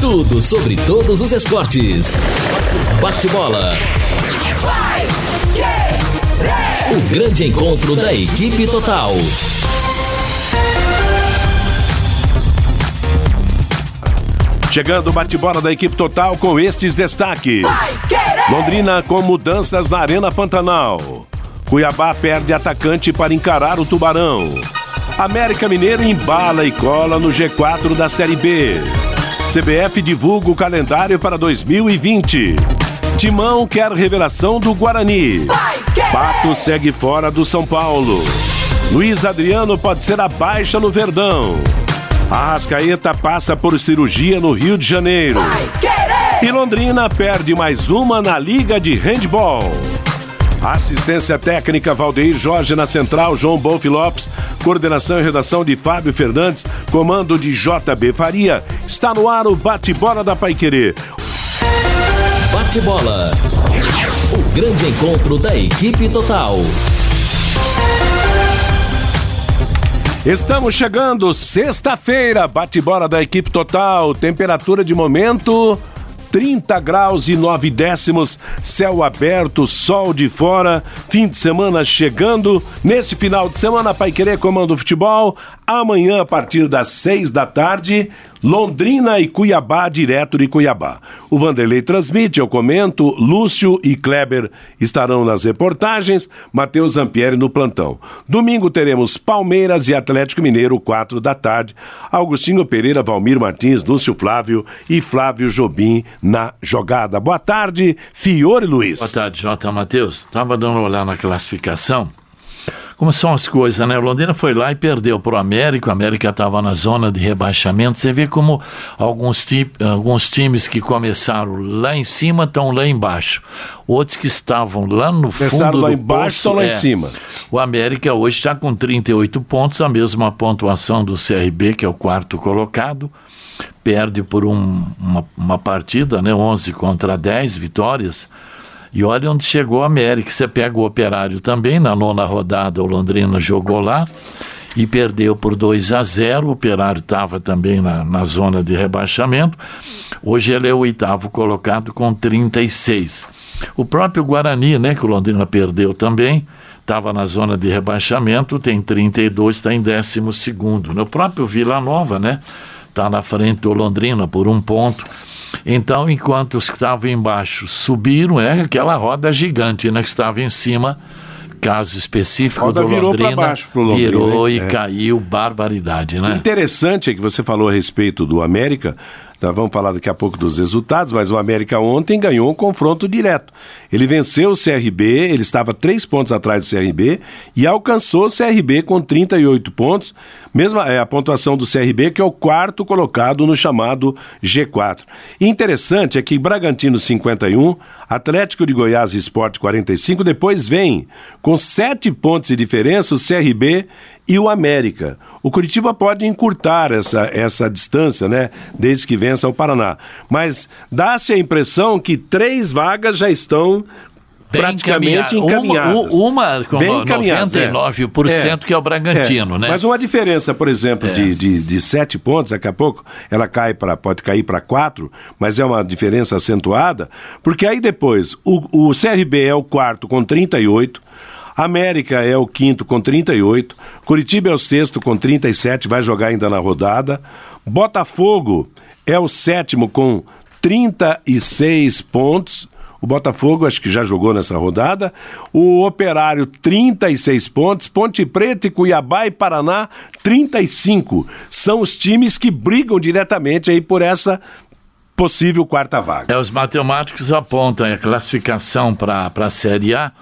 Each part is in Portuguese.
Tudo sobre todos os esportes. Bate-bola. O grande encontro da equipe total. Chegando o bate-bola da equipe total com estes destaques. Londrina com mudanças na Arena Pantanal. Cuiabá perde atacante para encarar o Tubarão. América Mineiro embala e cola no G4 da Série B. CBF divulga o calendário para 2020. Timão quer revelação do Guarani. Pato segue fora do São Paulo. Luiz Adriano pode ser a baixa no Verdão. A Arrascaeta passa por cirurgia no Rio de Janeiro. E Londrina perde mais uma na Liga de Handball. Assistência técnica Valdeir Jorge na central, João Bolf Lopes, coordenação e redação de Fábio Fernandes, comando de JB Faria. Está no ar o bate-bola da Paiquerê. Bate-bola. O grande encontro da equipe total. Estamos chegando, sexta-feira, bate-bola da equipe total, temperatura de momento 30 graus e 9 décimos, céu aberto, sol de fora, fim de semana chegando. Nesse final de semana, Pai Querer comanda o futebol. Amanhã, a partir das 6 da tarde, Londrina e Cuiabá, direto de Cuiabá. O Vanderlei transmite, eu comento, Lúcio e Kleber estarão nas reportagens, Matheus Zampieri no plantão. Domingo teremos Palmeiras e Atlético Mineiro, 4 da tarde, Augustinho Pereira, Valmir Martins, Lúcio Flávio e Flávio Jobim na jogada. Boa tarde, Fiore Luiz. Boa tarde, Jota Matheus. Estava dando uma olhada na classificação como são as coisas, né? O Londrina foi lá e perdeu para o América, o América estava na zona de rebaixamento. Você vê como alguns, alguns times que começaram lá em cima estão lá embaixo. Outros que estavam lá no Começaram fundo lá do embaixo estão lá é, em cima. O América hoje está com 38 pontos, a mesma pontuação do CRB, que é o quarto colocado. Perde por um, uma, uma partida, né? 11 contra 10 vitórias. E olha onde chegou a América. Você pega o Operário também, na nona rodada, o Londrina jogou lá e perdeu por 2 a 0. O Operário estava também na, na zona de rebaixamento. Hoje ele é o oitavo colocado com 36. O próprio Guarani, né, que o Londrina perdeu também, estava na zona de rebaixamento, tem 32, está em 12 segundo. O próprio Vila Nova, né, está na frente do Londrina por um ponto. Então, enquanto os que estavam embaixo subiram, é aquela roda gigante, né, que estava em cima, caso específico roda do virou Londrina, baixo pro Londrina, virou e É. caiu, barbaridade, né? Interessante é que você falou a respeito do América. Nós vamos falar daqui a pouco dos resultados, mas o América ontem ganhou um confronto direto. Ele venceu o CRB, ele estava três pontos atrás do CRB e alcançou o CRB com 38 pontos. Mesma é a pontuação do CRB, que é o quarto colocado no chamado G4. E interessante é que Bragantino 51, Atlético de Goiás e Esporte 45, depois vem com sete pontos de diferença o CRB e o América. O Curitiba pode encurtar essa, essa distância, né? Desde que vença o Paraná. Mas dá-se a impressão que três vagas já estão Bem praticamente encaminhada. encaminhadas. Uma, uma com Bem encaminhadas, é. 99% que é o Bragantino, É, né? Mas uma diferença, por exemplo, É. de, de, de sete pontos, daqui a pouco ela cai para pode cair para quatro, mas é uma diferença acentuada, porque aí depois o, o CRB é o quarto com 38, América é o quinto com 38, Curitiba é o sexto com 37, vai jogar ainda na rodada, Botafogo é o sétimo com 36 pontos. O Botafogo acho que já jogou nessa rodada. O Operário, 36 pontos. Ponte Preta e Cuiabá e Paraná, 35. São os times que brigam diretamente aí por essa possível quarta vaga. É, os matemáticos apontam a classificação para a Série A,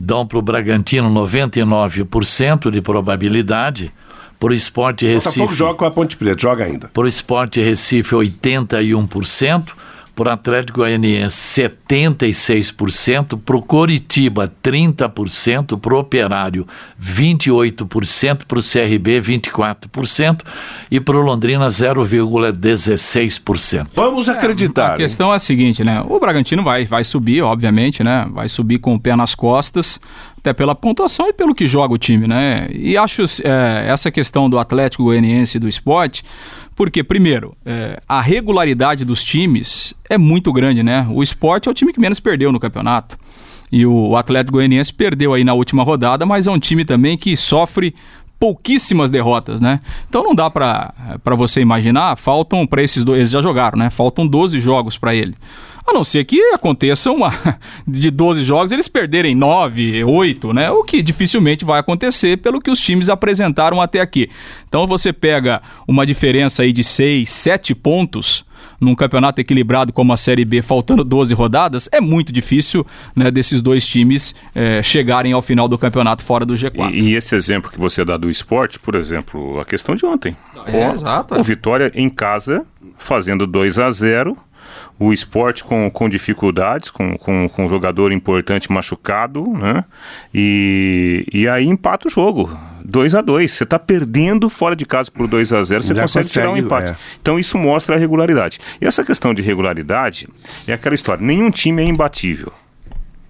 dão para o Bragantino 99% de probabilidade, para o Esporte O Botafogo Recife, joga com a Ponte Preta, joga ainda. para o Esporte Recife 81%, para o Atlético Goianiense 76%, para o Coritiba 30%, para o Operário 28%, para o CRB 24% e para o Londrina 0,16%. Vamos acreditar. A questão é a seguinte, né? O Bragantino vai, vai subir, obviamente, né? Vai subir com o pé nas costas, até pela pontuação e pelo que joga o time, né? E acho é, essa questão do Atlético Goianiense e do esporte, porque, primeiro, é, a regularidade dos times é muito grande, né? O esporte é o time que menos perdeu no campeonato. E o Atlético Goianiense perdeu aí na última rodada, mas é um time também que sofre pouquíssimas derrotas, né? Então não dá para você imaginar, faltam para esses dois, eles já jogaram, né? Faltam 12 jogos para ele. A não ser que aconteça uma de 12 jogos eles perderem 9, 8, né? O que dificilmente vai acontecer pelo que os times apresentaram até aqui. Então você pega uma diferença aí de 6, 7 pontos num campeonato equilibrado como a Série B, faltando 12 rodadas, é muito difícil né, desses dois times é, chegarem ao final do campeonato fora do G4. E, e, esse exemplo que você dá do esporte, por exemplo, a questão de ontem. É, o, exato. O Vitória em casa, fazendo 2 a 0 o esporte com, com dificuldades, com, com, com um jogador importante machucado, né? E, e aí empata o jogo. 2 a 2 Você está perdendo fora de casa por 2 a 0 você consegue, consegue, tirar um empate. É. Então isso mostra a regularidade. E essa questão de regularidade é aquela história: nenhum time é imbatível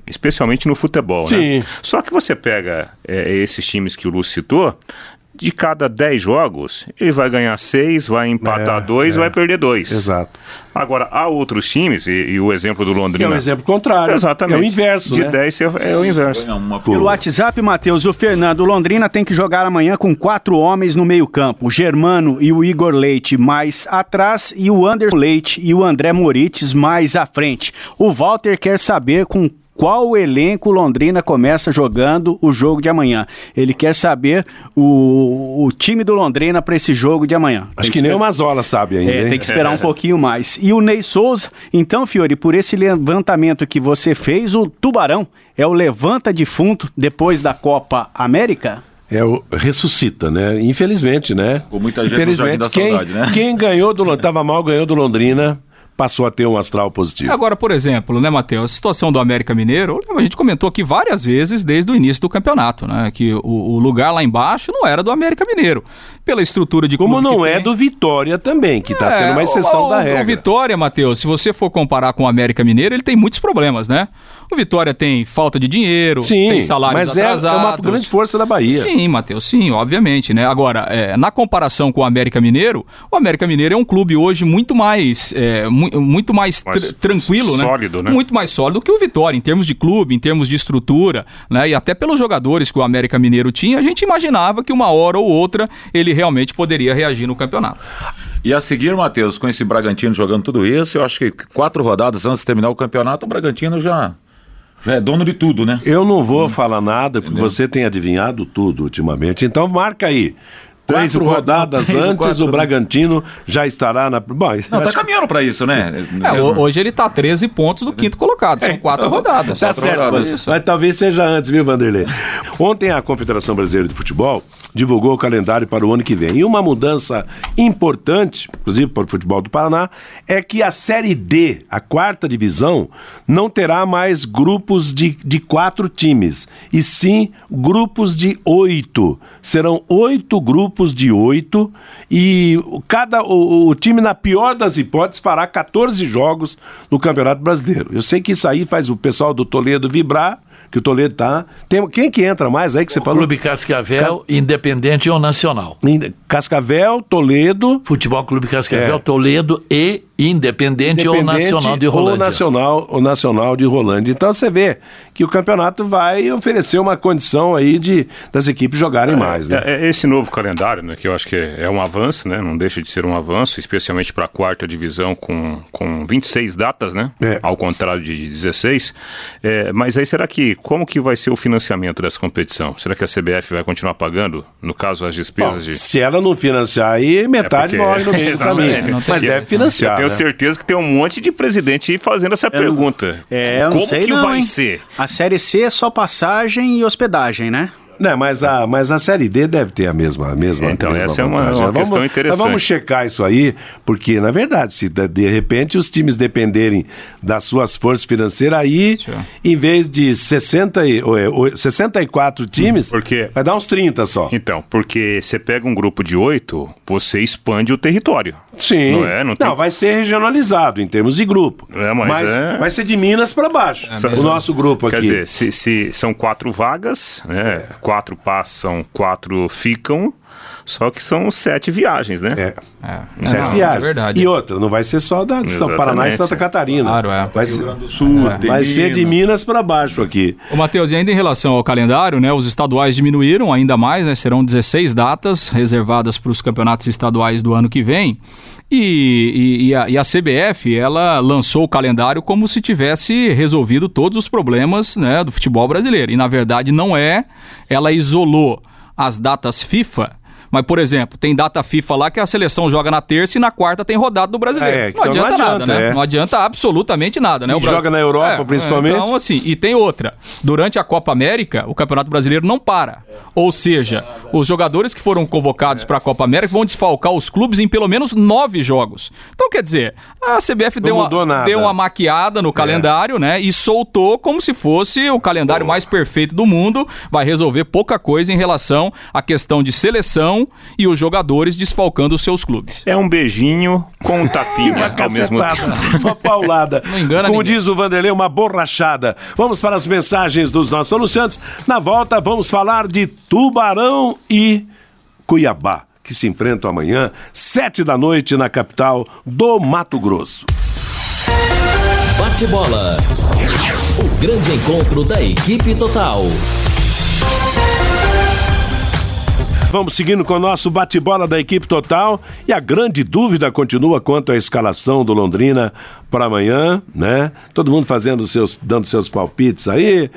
especialmente no futebol. Né? Sim. Né? Só que você pega é, esses times que o Lúcio citou, de cada 10 jogos, ele vai ganhar 6, vai empatar 2, é, é. vai perder 2. Exato. Agora, há outros times, e, e, o exemplo do Londrina. Que é o exemplo contrário. Exatamente. É o inverso. De né? 10 é, é, o inverso. Pelo WhatsApp, Matheus, o Fernando Londrina tem que jogar amanhã com quatro homens no meio-campo: o Germano e o Igor Leite mais atrás, e o Anderson Leite e o André Morites mais à frente. O Walter quer saber com qual elenco Londrina começa jogando o jogo de amanhã. Ele quer saber o, o time do Londrina para esse jogo de amanhã. Acho que, que nem o Mazola sabe ainda. É, tem que esperar um pouquinho mais. E o Ney Souza, então, Fiore, por esse levantamento que você fez, o Tubarão é o levanta defunto depois da Copa América? É o ressuscita, né? Infelizmente, né? Com muita gente Infelizmente, quem, saudade, né? quem ganhou do tava mal ganhou do Londrina passou a ter um astral positivo. Agora, por exemplo, né, Matheus, a situação do América Mineiro, a gente comentou aqui várias vezes desde o início do campeonato, né? Que o, o lugar lá embaixo não era do América Mineiro. Pela estrutura de Como não é tem. do Vitória também, que está é, sendo uma exceção o, da regra. O Vitória, Matheus, se você for comparar com o América Mineiro, ele tem muitos problemas, né? O Vitória tem falta de dinheiro, sim, tem salários mas atrasados. É, é uma grande força da Bahia. Sim, Matheus, sim, obviamente, né? Agora, é, na comparação com o América Mineiro, o América Mineiro é um clube hoje muito mais, é, muito mais, mais tranquilo, né? Sólido, né? Muito mais sólido que o Vitória, em termos de clube, em termos de estrutura, né? E até pelos jogadores que o América Mineiro tinha, a gente imaginava que uma hora ou outra ele realmente poderia reagir no campeonato. E a seguir, Matheus, com esse Bragantino jogando tudo isso, eu acho que quatro rodadas antes de terminar o campeonato, o Bragantino já já é dono de tudo, né? Eu não vou hum. falar nada, porque Entendeu? você tem adivinhado tudo ultimamente. Então marca aí. Três quatro rodadas três antes, quatro, o né? Bragantino já estará na. Bom, não, tá caminhando para isso, né? É, hoje ele tá 13 pontos do quinto colocado. São é, quatro rodadas. Tá quatro certo, rodadas. Mas, mas talvez seja antes, viu, Vanderlei? Ontem a Confederação Brasileira de Futebol divulgou o calendário para o ano que vem. E uma mudança importante, inclusive para o futebol do Paraná, é que a Série D, a quarta divisão, não terá mais grupos de, de quatro times, e sim grupos de oito. Serão oito grupos de oito, e cada o, o time, na pior das hipóteses, fará 14 jogos no Campeonato Brasileiro. Eu sei que isso aí faz o pessoal do Toledo vibrar que o Toledo tá. Tem, quem que entra mais aí que você o falou? Clube Cascavel, Cas... Independente ou Nacional. Cascavel, Toledo. Futebol Clube Cascavel, é. Toledo e Independente, Independente ou Nacional de Rolândia. Ou Nacional, ou Nacional de Rolândia. Então você vê que o campeonato vai oferecer uma condição aí de das equipes jogarem é, mais. Né? É, é, esse novo calendário, né, que eu acho que é, é, um avanço, né, não deixa de ser um avanço, especialmente para a quarta divisão com, com 26 datas, né, é. ao contrário de 16. É, mas aí será que, como que vai ser o financiamento dessa competição? Será que a CBF vai continuar pagando, no caso, as despesas Bom, de... Se ela não financiar aí, metade porque... morre no meio do caminho. Mas deve financiar. Eu tenho certeza que tem um monte de presidente fazendo essa eu pergunta. Não, é, Como que não, vai hein? ser? A Série C é só passagem e hospedagem, né? Não, mas a, mas a Série D deve ter a mesma, a mesma Então, mesma essa é uma- vantagem. uma questão vamos, interessante. Nós vamos checar isso aí, porque, na verdade, se de, repente os times dependerem das suas forças financeiras, aí, Tchau. em vez de 60 e, ou é, ou- 64 times, Por quê? vai dar uns 30 só. Então, porque você pega um grupo de oito, você expande o território. Sim. Não é? Não tem- vai ser regionalizado em termos de grupo. É, mas é- vai ser de Minas para baixo. o nosso grupo Quer aqui. dizer, se, se são quatro vagas, né? Quatro passam, quatro ficam, só que são sete viagens, né? É. É, Sete não, viagens. É verdade. E outra, não vai ser só da de São. Paraná e Santa Catarina. Claro, é. Vai ser, Sul, é, vai ser de Minas para baixo aqui. Ô, Matheus, e ainda em relação ao calendário, né, os estaduais diminuíram ainda mais, né, serão 16 datas reservadas para os campeonatos estaduais do ano que vem. E, e- e a, e a CBF, ela lançou o calendário como se tivesse resolvido todos os problemas né, do futebol brasileiro. E na verdade não é. Ela isolou as datas FIFA. Mas, por exemplo, tem data FIFA lá que a seleção joga na terça e na quarta tem rodada do brasileiro. É, não, então não adianta nada, adianta, né? é. Não adianta absolutamente nada, né? E O joga na Europa, principalmente. Então, assim, e tem outra. Durante a Copa América, o Campeonato Brasileiro não para. Ou seja, os jogadores que foram convocados para a Copa América vão desfalcar os clubes em pelo menos nove jogos. Então, quer dizer, a CBF deu uma. É. deu uma maquiada no calendário, né? E soltou como se fosse o calendário mais perfeito do mundo. Vai resolver pouca coisa em relação à questão de seleção e os jogadores desfalcando os seus clubes. É um beijinho com um tapinha ao mesmo tempo. uma paulada. Não engana Como ninguém. diz o Vanderlei, uma borrachada. Vamos para as mensagens dos nossos anunciantes. Na volta, vamos falar de Tubarão e Cuiabá, que se enfrentam amanhã, sete da noite, na capital do Mato Grosso. Bate bola. O grande encontro da equipe total. Vamos seguindo com o nosso bate-bola da equipe total. E a grande dúvida continua quanto à escalação do Londrina para amanhã, né? Todo mundo fazendo seus, dando seus palpites aí.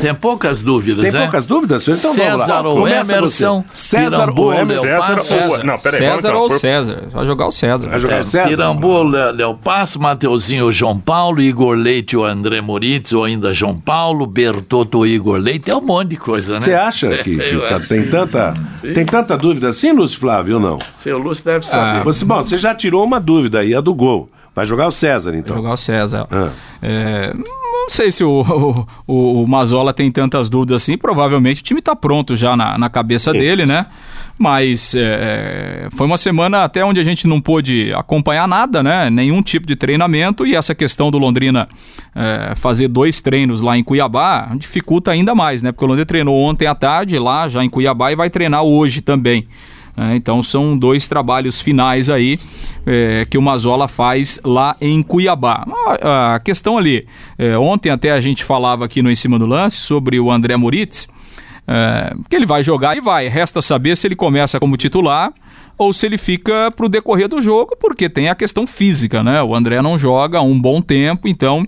Tem poucas dúvidas, Tem né? poucas dúvidas? Então vamos lá. César ou Começa Emerson, você. César ou Pirambu, Emerson? Léo César ou... Não, peraí, César ou por- César? Vai jogar o César. Vai jogar É, o César? Pirambu, Léo Passo, Mateuzinho, João Paulo, Igor Leite, o André Moritz, ou ainda João Paulo, Bertotto, o Igor Leite, é um monte de coisa, né? Você acha que, que Eu tá- tem, tanta, tem tanta dúvida assim, Lúcio Flávio, ou não? Seu Lúcio deve saber. Você, bom, você já tirou uma dúvida aí, a do gol. Vai jogar o César, Vai então. jogar o César. Ah. É, não sei se o, o, o- o Mazola tem tantas dúvidas assim. Provavelmente o time está pronto já na, na cabeça dele, né? Mas é, foi uma semana até onde a gente não pôde acompanhar nada, né? Nenhum tipo de treinamento. E essa questão do Londrina é, fazer dois treinos lá em Cuiabá dificulta ainda mais, né? Porque o Londrina treinou ontem à tarde lá já em Cuiabá e vai treinar hoje também. né? então são dois trabalhos finais aí é, que o Mazola faz lá em Cuiabá. A, a questão ali, é, ontem até a gente falava aqui no Em Cima do Lance sobre o André Moritz, é, que ele vai jogar e vai. Resta saber se ele começa como titular ou se ele fica para o decorrer do jogo, porque tem a questão física, né? O André não joga há um bom tempo, então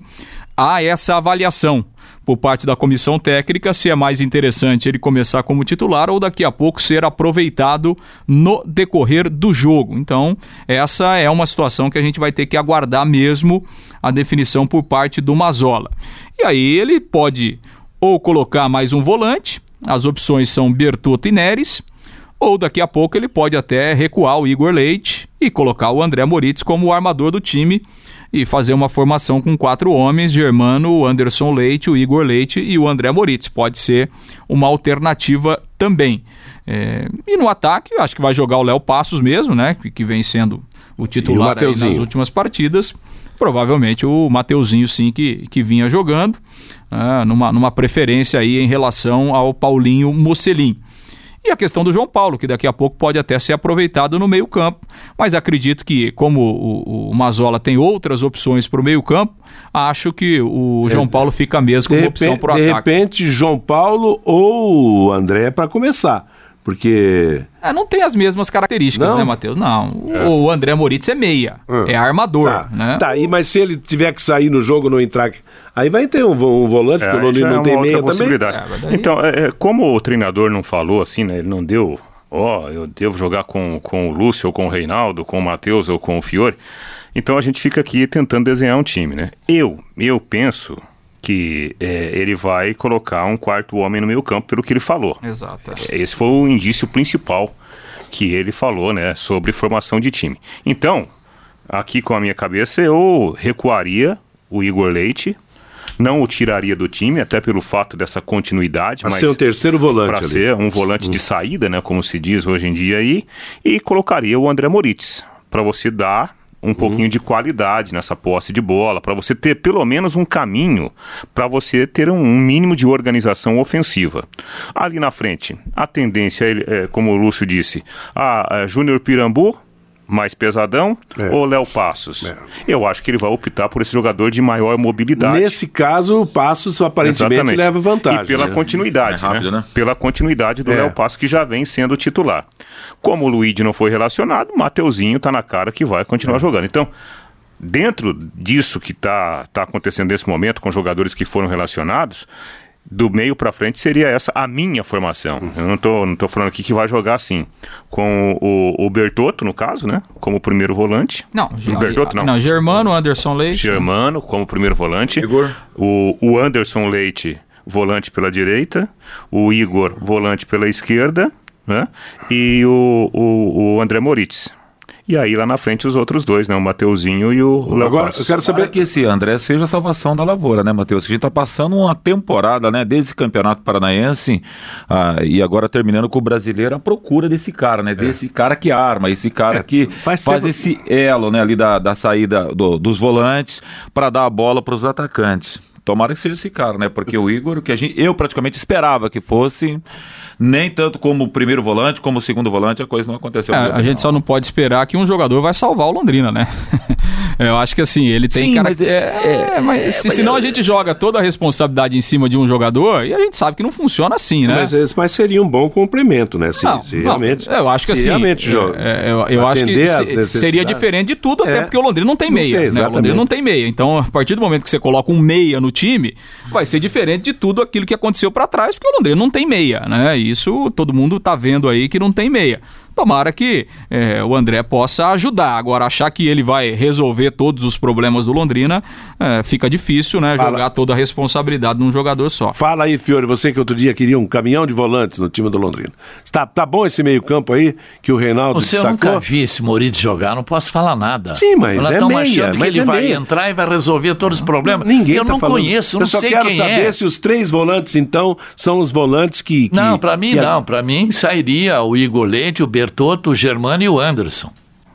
há essa avaliação por parte da comissão técnica se é mais interessante ele começar como titular ou daqui a pouco ser aproveitado no decorrer do jogo. Então, essa é uma situação que a gente vai ter que aguardar mesmo a definição por parte do Mazola. E aí ele pode ou colocar mais um volante, as opções são Bertotto e Neres, ou daqui a pouco ele pode até recuar o Igor Leite e colocar o André Moritz como o armador do time e fazer uma formação com quatro homens, Germano, o Anderson Leite, o Igor Leite e o André Moritz. Pode ser uma alternativa também. É, e no ataque, acho que vai jogar o Léo Passos mesmo, né? Que, que vem sendo o titular Mateuzinho? nas últimas partidas. Provavelmente o Mateuzinho, sim, que, que vinha jogando, ah, numa, numa preferência aí em relação ao Paulinho Mocelin. E a questão do João Paulo, que daqui a pouco pode até ser aproveitado no meio-campo. Mas acredito que, como o, o Mazola tem outras opções para o meio-campo, acho que o João Paulo fica mesmo De como opção para o de ataque. repente, João Paulo ou André para começar. Porque. É, não tem as mesmas características, Não? né, Matheus? Não. O, o André Moritz é meia, Hum. é armador, Tá, né? tá aí, mas se ele tiver que sair no jogo não entrar. Aí vai ter um, um volante, É, porque o aí já Londrina é não tem meia também. possibilidade. É, daí- Então, é, é, como o treinador não falou assim, né? Ele não deu, ó, eu devo jogar com, com o Lúcio, ou com o Reinaldo, com o Matheus ou com o Fiore. Então a gente fica aqui tentando desenhar um time, né? Eu, eu penso que é, ele vai colocar um quarto homem no meio campo, pelo que ele falou. Exato. Esse foi o indício principal que ele falou, né, sobre formação de time. Então, aqui com a minha cabeça, eu recuaria o Igor Leite, não o tiraria do time, até pelo fato dessa continuidade. Pra mas ser um terceiro volante Para ser um volante de saída, né, como se diz hoje em dia aí, e colocaria o André Moritz, para você dar um pouquinho de qualidade nessa posse de bola, para você ter pelo menos um caminho para você ter um, um mínimo de organização ofensiva. Ali na frente, a tendência, é, é, como o Lúcio disse, a, a Júnior Pirambu, mais pesadão, É. ou Léo Passos? Eu acho que ele vai optar por esse jogador de maior mobilidade. Nesse caso, o Passos aparentemente Exatamente. leva vantagem. E pela né? continuidade, É rápido, né? né? Pela continuidade do É. Léo Passo, que já vem sendo titular. Como o Luigi não foi relacionado, o Mateuzinho tá na cara que vai continuar jogando. Então, dentro disso que tá, tá acontecendo nesse momento, com jogadores que foram relacionados, do meio para frente seria essa a minha formação. Uhum. Eu não tô, não tô falando aqui que vai jogar assim. Com o, o Bertotto, no caso, né? Como primeiro volante. Não, o Bertotto, não. não, Germano, Anderson Leite. Germano como primeiro volante. Igor. O, o Anderson Leite, volante pela direita. O Igor, volante pela esquerda. Né? E o, o, o André Moritz. E aí lá na frente os outros dois, né? O Mateuzinho e o Léo Agora, Passos. eu quero Saber saber. que esse André seja a salvação da lavoura, né, Matheus? A gente tá passando uma temporada, né, desde o Campeonato Paranaense ah, e agora terminando com o brasileiro, a procura desse cara, né? Desse cara que arma, esse cara É, que faz faz, tempo- esse elo, né, ali da, da saída do- dos volantes para dar a bola para os atacantes. Tomara que seja esse cara, né? Porque o Igor, que a gente, eu praticamente esperava que fosse, nem tanto como primeiro volante, como segundo volante, a coisa não aconteceu. É, a gente só não pode esperar que um jogador vai salvar o Londrina, né? Eu acho que assim, ele tem Sim, cara... mas é- é, é- mas é, se, mas senão é- a gente joga toda a responsabilidade em cima de um jogador e a gente sabe que não funciona assim, né? Mas, mas seria um bom complemento, né? Se, Não, se não, realmente. eu acho que se assim, realmente joga. é, eu, eu acho que se- seria necessidades. diferente de tudo, até É. porque o Londrina não tem Não meia, tem, né? O Londrina não tem meia. Então, a partir do momento que você coloca um meia no time, vai ser diferente de tudo aquilo que aconteceu pra trás, porque o Londrina não tem meia, né? Isso todo mundo tá vendo aí que não tem meia. Tomara que é, o André possa ajudar. Agora, achar que ele vai resolver todos os problemas do Londrina, é, fica difícil, né? Fala. Jogar toda a responsabilidade num jogador só. Fala aí, Fiore, você que outro dia queria um caminhão de volantes no time do Londrina. Tá, tá bom esse meio-campo aí que o Reinaldo Você eu destacou? nunca vi esse Moritz jogar, não posso falar nada. Sim, mas Elas é tão meia, achando mas que ele é vai meia. entrar e vai resolver todos os problemas. Ninguém eu tá não falando. conheço, Eu não só sei quero quem saber é. se os três volantes, então, são os volantes que. que- Não, pra mim que- não. Pra mim sairia o Igor Leite, o Bertotto, o Germano e o Anderson.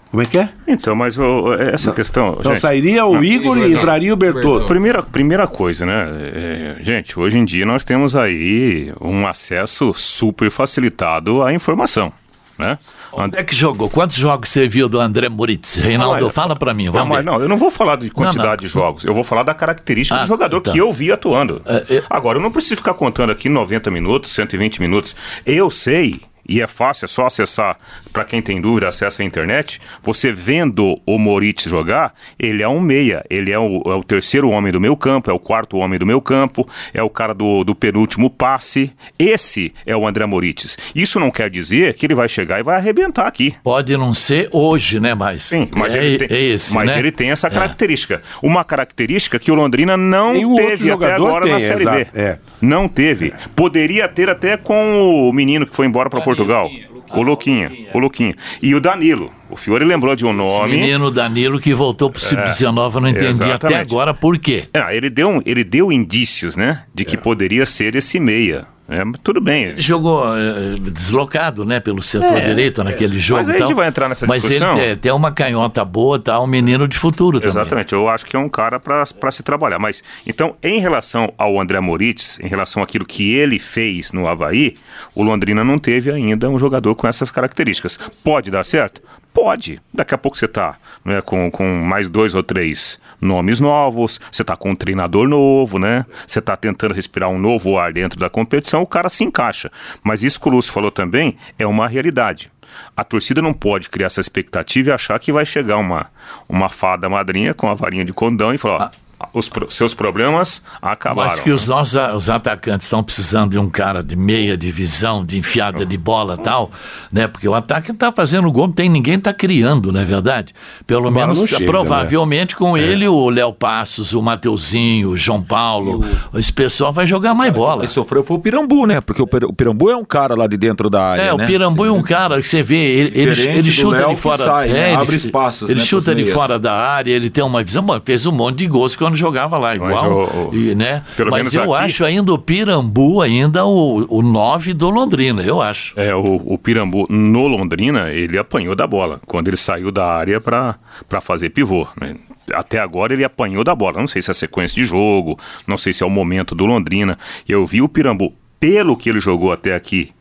Como é que é? Então, mas ô, essa questão. Então gente, sairia o Igor e entraria o Bertotto. Primeira, primeira coisa, né? é, gente, hoje em dia nós temos aí um acesso super facilitado à informação, né? Onde é que jogou? Quantos jogos você viu do André Moritz? Reinaldo, mas- fala pra mim, Não, vamos mas ver. não, eu não vou falar de quantidade Não, não. de jogos, eu vou falar da característica Ah, do jogador tá. que eu vi atuando. É, eu- Agora, eu não preciso ficar contando aqui 90 minutos, 120 minutos. Eu sei, e é fácil, é só acessar, para quem tem dúvida, acessa a internet. Você vendo o Moritz jogar, ele é um meia, ele é o, é o terceiro homem do meu campo, é o quarto homem do meu campo, é o cara do, do penúltimo passe. Esse é o André Moritz. Isso não quer dizer que ele vai chegar e vai arrebentar aqui. Pode não ser hoje, né, mas. Sim, mas, é, ele, tem, é esse, mas né? ele tem essa É. característica. Uma característica que o Londrina não Nenhum outro teve até agora tem, na Série B. é. Não teve. Poderia ter até com o menino que foi embora para Portugal. O Luquinha, o Luquinha. E o Danilo. O Fiore lembrou de um Esse nome. menino Danilo que voltou pro Sub-19, eu não entendi até exatamente. agora por quê. Ah, ele, deu, ele deu indícios, né? De É. que poderia ser esse meia. É, mas tudo bem. Jogou eh, deslocado, né, pelo setor direito naquele jogo. É. Mas aí e a tal. gente vai entrar nessa Mas discussão. ele tem, tem uma canhota boa, tá? Um menino de futuro também. Exatamente, eu acho que é um cara para se trabalhar. Mas, então, em relação ao André Moritz, em relação àquilo que ele fez no Havaí, o Londrina não teve ainda um jogador com essas características. Pode dar certo? Pode. Daqui a pouco você está né, com, com mais dois ou três nomes novos, você está com um treinador novo, né? Você está tentando respirar um novo ar dentro da competição, o cara se encaixa. Mas isso que o Lúcio falou também é uma realidade. A torcida não pode criar essa expectativa e achar que vai chegar uma, uma fada madrinha com a varinha de condão e falar: ó, os pro- seus problemas acabaram. Mas que os nossos a- os atacantes estão precisando de um cara de meia divisão, de enfiada de bola e tal, né? Porque o ataque está fazendo gol, não tem ninguém está criando, não é verdade? Pelo bola menos, chega, provavelmente com ele, o Léo Passos, o Mateuzinho, o João Paulo, esse pessoal vai jogar mais bola. Quem sofreu foi o Pirambu, né? Porque o Pir- o Pirambu é um cara lá de dentro da área, É, né? o Pirambu é um cara que você vê, ele, ele, ele chuta Léo de que fora. sai, né? é, Abre ele, espaços, Ele né, chuta de meias. fora da área, ele tem uma visão. Bom, fez um monte de gols quando jogava lá, Mas igual. o- o- e, né? Mas eu aqui- acho ainda o Pirambu ainda o, o 9 do Londrina, eu acho. É, o, o Pirambu no Londrina, ele apanhou da bola. Quando ele saiu da área para fazer pivô. né? Até agora ele apanhou da bola. Não sei se é a sequência de jogo, não sei se é o momento do Londrina. Eu vi o Pirambu, pelo que ele jogou até aqui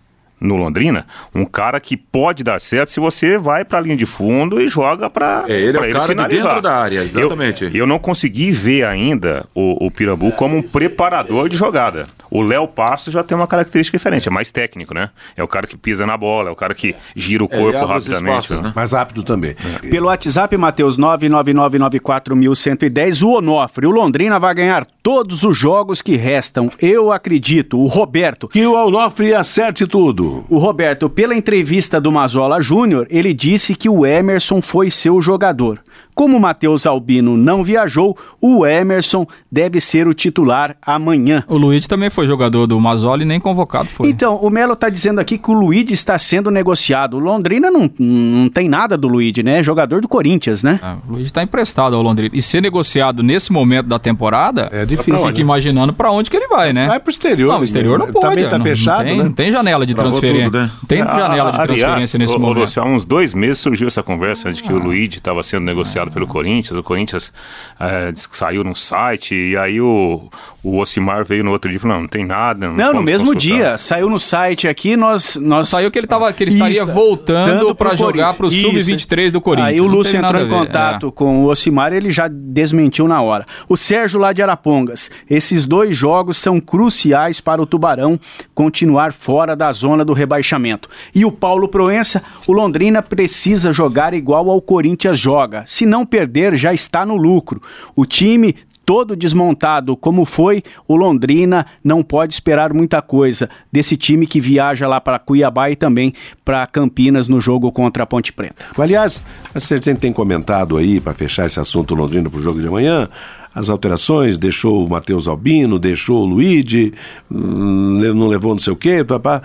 no Londrina, um cara que pode dar certo se você vai para a linha de fundo e joga para É, ele é o cara de dentro da área, exatamente. Eu, eu não consegui ver ainda o, o Pirambu como um preparador de jogada. O Léo Passo já tem uma característica diferente, é mais técnico, né? É o cara que pisa na bola, é o cara que gira o É, ele corpo os rapidamente. espaços, né? né? Mais rápido também. Pelo WhatsApp, Matheus 999941110, o Onofre. O Londrina vai ganhar todos os jogos que restam. Eu acredito. O Roberto. Que o Alnofre acerte tudo. O Roberto, pela entrevista do Mazola Júnior, ele disse que o Emerson foi seu jogador. Como o Matheus Albino não viajou, o Emerson deve ser o titular amanhã. O Luiz também foi jogador do Mazzoli e nem convocado foi. Então, o Melo está dizendo aqui que o Luigi está sendo negociado. O Londrina não, não tem nada do Luigi, né? É Jogador do Corinthians, né? Ah, o Luiz está emprestado ao Londrina. E ser negociado nesse momento da temporada, É difícil, fica né? imaginando para onde que ele vai, né? Vai pro exterior. Não, o exterior não né? pode. Também tá não, fechado, não tem, né? não tem janela de Travou transferência. tudo, né? Não tem janela de Ah, transferência aliás, nesse momento. Há uns dois meses surgiu essa conversa de que o Luigi estava sendo negociado pelo Corinthians. O Corinthians eh, disse que saiu num site e aí o, o Ocimar veio no outro dia e falou: não, não tem nada. Não, Não, no mesmo consultar." dia. Saiu no site aqui, nós. nós Saiu que ele, tava, que ele estaria Isso, voltando para jogar para o Corinthians. Sub-23 do Corinthians. Aí o Lúcio entrou em contato é. com o Ocimar ele já desmentiu na hora. O Sérgio lá de Arapongas. Esses dois jogos são cruciais para o Tubarão continuar fora da zona do rebaixamento. E o Paulo Proença, o Londrina precisa jogar igual ao Corinthians joga. Se não perder, já está no lucro. O time todo desmontado como foi, o Londrina não pode esperar muita coisa desse time que viaja lá para Cuiabá e também para Campinas no jogo contra a Ponte Preta. Aliás, a gente tem comentado aí, para fechar esse assunto Londrina para o jogo de amanhã, as alterações, deixou o Matheus Albino, deixou o Luigi, hum, não levou não sei o quê, papá.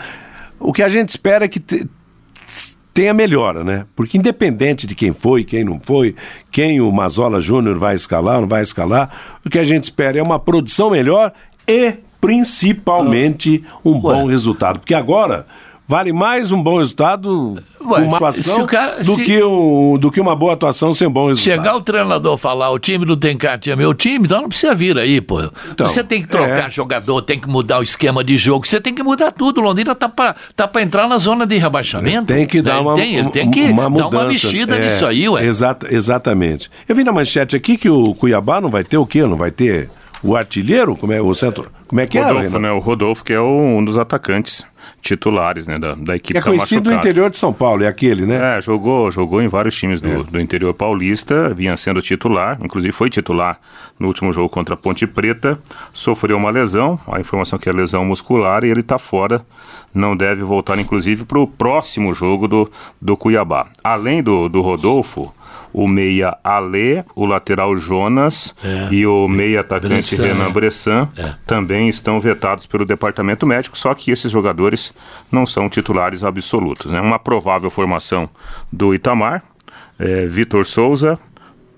O que a gente espera é que te- tenha melhora, né? Porque independente de quem foi, quem não foi, quem o Mazola Júnior vai escalar, não vai escalar, o que a gente espera é uma produção melhor e principalmente um bom resultado. Porque agora vale mais um bom resultado Ué, uma atuação cara- do, se- que um, do que uma boa atuação sem bom resultado. Chegar o treinador falar, o time do Tencate é meu time, então não precisa vir aí, pô. Então, você tem que trocar é. jogador, tem que mudar o esquema de jogo, você tem que mudar tudo. O Londrina tá pra, tá pra entrar na zona de rebaixamento. Tem que dar Ele uma, tem, tem que uma dar mudança. uma mexida É, nisso aí, ué. exata- exatamente. Eu vi na manchete aqui que o Cuiabá não vai ter o quê? Não vai ter o artilheiro? Como é o centro? Como é que é? Rodolfo, Renan? né? O Rodolfo, que é o- um dos atacantes titulares né, da, da equipe é tá conhecido do machucado. interior de São Paulo, é aquele, né? É, jogou, jogou em vários times do, É. do interior paulista, vinha sendo titular, inclusive foi titular no último jogo contra a Ponte Preta, sofreu uma lesão, a informação que é lesão muscular e ele está fora, não deve voltar inclusive para o próximo jogo do, do Cuiabá. Além do, do Rodolfo, o meia Alê, o lateral Jonas É. e o meia atacante Bressan, Renan. Bressan É. também estão vetados pelo departamento médico, só que esses jogadores não são titulares absolutos. Né? Uma provável formação do Itamar, é, Vitor Souza,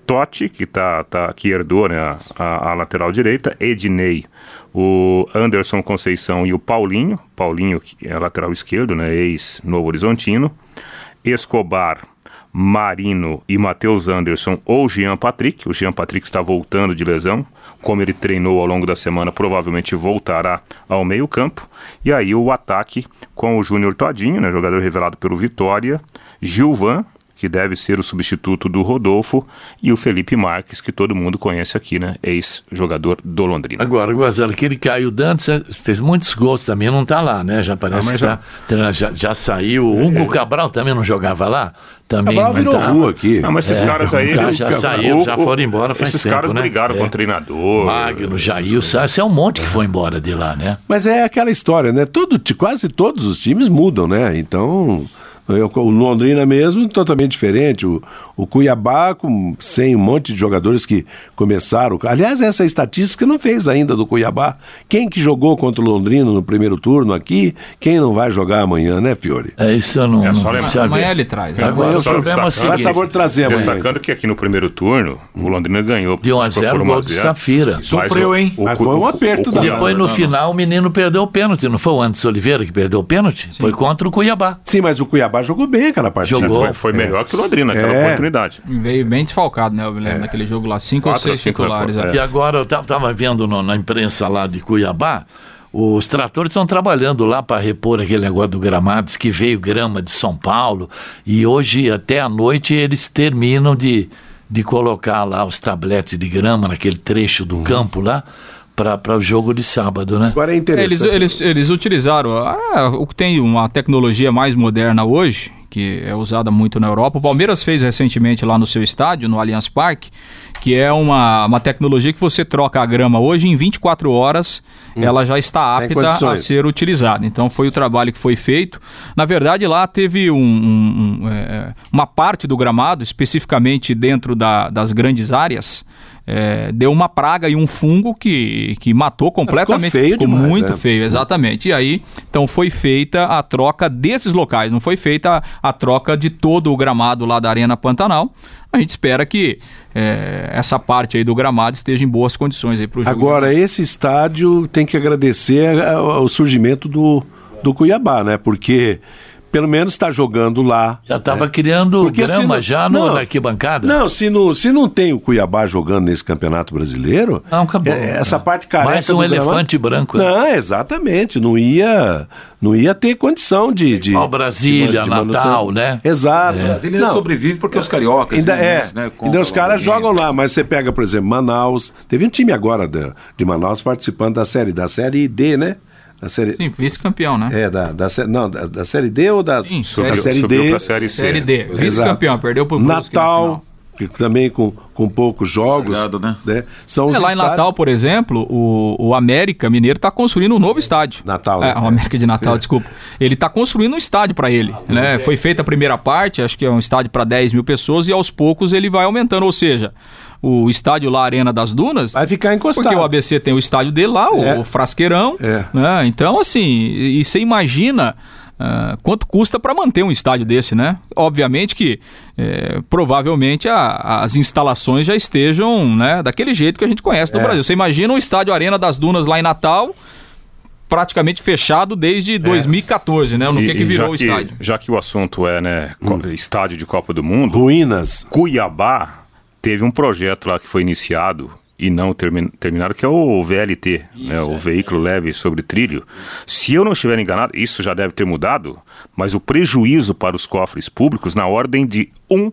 Totti, que, tá, tá, que herdou né, a, a- a lateral direita, Ednei, o Anderson Conceição e o Paulinho, Paulinho que é lateral esquerdo, né, ex-Novo Horizontino, Escobar, Marino e Matheus Anderson ou Jean Patrick. O Jean Patrick está voltando de lesão. Como ele treinou ao longo da semana, provavelmente voltará ao meio-campo. E aí o ataque com o Júnior Todinho, né, jogador revelado pelo Vitória, Gilvan, que deve ser o substituto do Rodolfo, e o Felipe Marques, que todo mundo conhece aqui, né? Ex-jogador do Londrina. Agora, Guazelo, aquele Caio Dantas é, fez muitos gols também, não tá lá, né? Já parece Ah, que mas tá, já, já saiu. O Hugo Cabral também não jogava lá? Também, Cabral mas virou tá- rua aqui. Não, mas esses caras aí. já- eles- já saíram, já foram embora faz Esses tempo, caras né? brigaram É. com o treinador. Magno, Jair, isso é um monte que foi embora de lá, né? Mas é aquela história, né? Todo, quase todos os times mudam, né? Então, o Londrina mesmo, totalmente diferente. O, o Cuiabá, com, sem um monte de jogadores que começaram. Aliás, essa estatística não fez ainda do Cuiabá. Quem que jogou contra o Londrina no primeiro turno aqui, quem não vai jogar amanhã, né, Fiore? É isso eu não, É, só lembrar. Amanhã ele traz. né? Agora, o só é seguinte, sabor trazer amanhã. Destacando então. que aqui no primeiro turno, o Londrina ganhou. de 1 a 0 por gol 1 a do 0. Safira. Sofreu, hein? o- Mas foi um aperto da- Depois, no final, o menino perdeu o pênalti. Não foi o Anderson Oliveira que perdeu o pênalti? Foi contra o Cuiabá. Sim, mas o Cuiabá jogou bem aquela partida. Jogou. Foi, foi melhor que o Londrina naquela É. oportunidade. Veio bem desfalcado, né? Eu me lembro daquele jogo lá, cinco ou Quatro ou seis cinco, titulares. né? é. É. E agora eu estava vendo no- na imprensa lá de Cuiabá, os tratores estão trabalhando lá para repor aquele negócio do gramado, que veio grama de São Paulo, e hoje até à noite eles terminam de, de colocar lá os tabletes de grama naquele trecho do campo lá para o jogo de sábado, né? Agora é interessante. Eles, eles, eles utilizaram ah, o que tem uma tecnologia mais moderna hoje, que é usada muito na Europa. O Palmeiras fez recentemente lá no seu estádio, no Allianz Parque, que é uma, uma tecnologia que você troca a grama hoje em 24 horas, ela já está apta a ser utilizada. Então foi o trabalho que foi feito. Na verdade, lá teve um- um- um, é, uma parte do gramado, especificamente dentro da- das grandes áreas. É, deu uma praga e um fungo que, que matou completamente. feio ficou demais, muito é. feio, exatamente. E aí, então foi feita a troca desses locais, não foi feita a, a troca de todo o gramado lá da Arena Pantanal. A gente espera que é, essa parte aí do gramado esteja em boas condições aí para o jogo. Agora, esse estádio tem que agradecer a- a- o surgimento do, do Cuiabá, né? Porque pelo menos está jogando lá. Já estava né? criando Porque se grama não- já no, não. na arquibancada? Não, se não, se não tem o Cuiabá jogando nesse campeonato brasileiro, Não, acabou. é- essa parte careca Mais um elefante branco. né? Não, exatamente, não ia, não ia ter condição de, de Igual Brasília, de manutenção. Natal, né? Exato. Brasília Não, sobrevive porque os cariocas. Ainda é. né, ainda os caras jogam lá, mas você pega, por exemplo, Manaus. Teve um time agora da- de Manaus participando da série, da série D, né? Da série. Sim, vice-campeão, né? É, da, da, não, da, da série D ou da, Sim, da série- série subiu D? pra série C. Série D, vice-campeão, perdeu pro Brusque no Natal, também com, com poucos jogos. Largado, né? São os É, lá em estádios- Natal, por exemplo, o, o América Mineiro está construindo um novo estádio. Natal, É, né? o América de Natal, desculpa. Ele está construindo um estádio para ele. né? Foi feita a primeira parte, acho que é um estádio para 10 mil pessoas, e aos poucos ele vai aumentando. Ou seja, o estádio lá, Arena das Dunas. Vai ficar encostado. Porque o ABC tem o estádio dele lá, o, É. o Frasqueirão. É. né? Então, assim, e, e você imagina. Ah, quanto custa para manter um estádio desse, né? Obviamente que eh, provavelmente a- as instalações já estejam né, daquele jeito que a gente conhece no É. Brasil. Você imagina o estádio Arena das Dunas lá em Natal, praticamente fechado desde 2014, né? No E- que, que virou o estádio. Já que o assunto é, né, co- estádio de Copa do Mundo, Ruínas. Cuiabá teve um projeto lá que foi iniciado e não termi terminaram, que é o VLT, né, o Veículo Leve sobre Trilho. Se eu não estiver enganado, isso já deve ter mudado, mas o prejuízo para os cofres públicos na ordem de um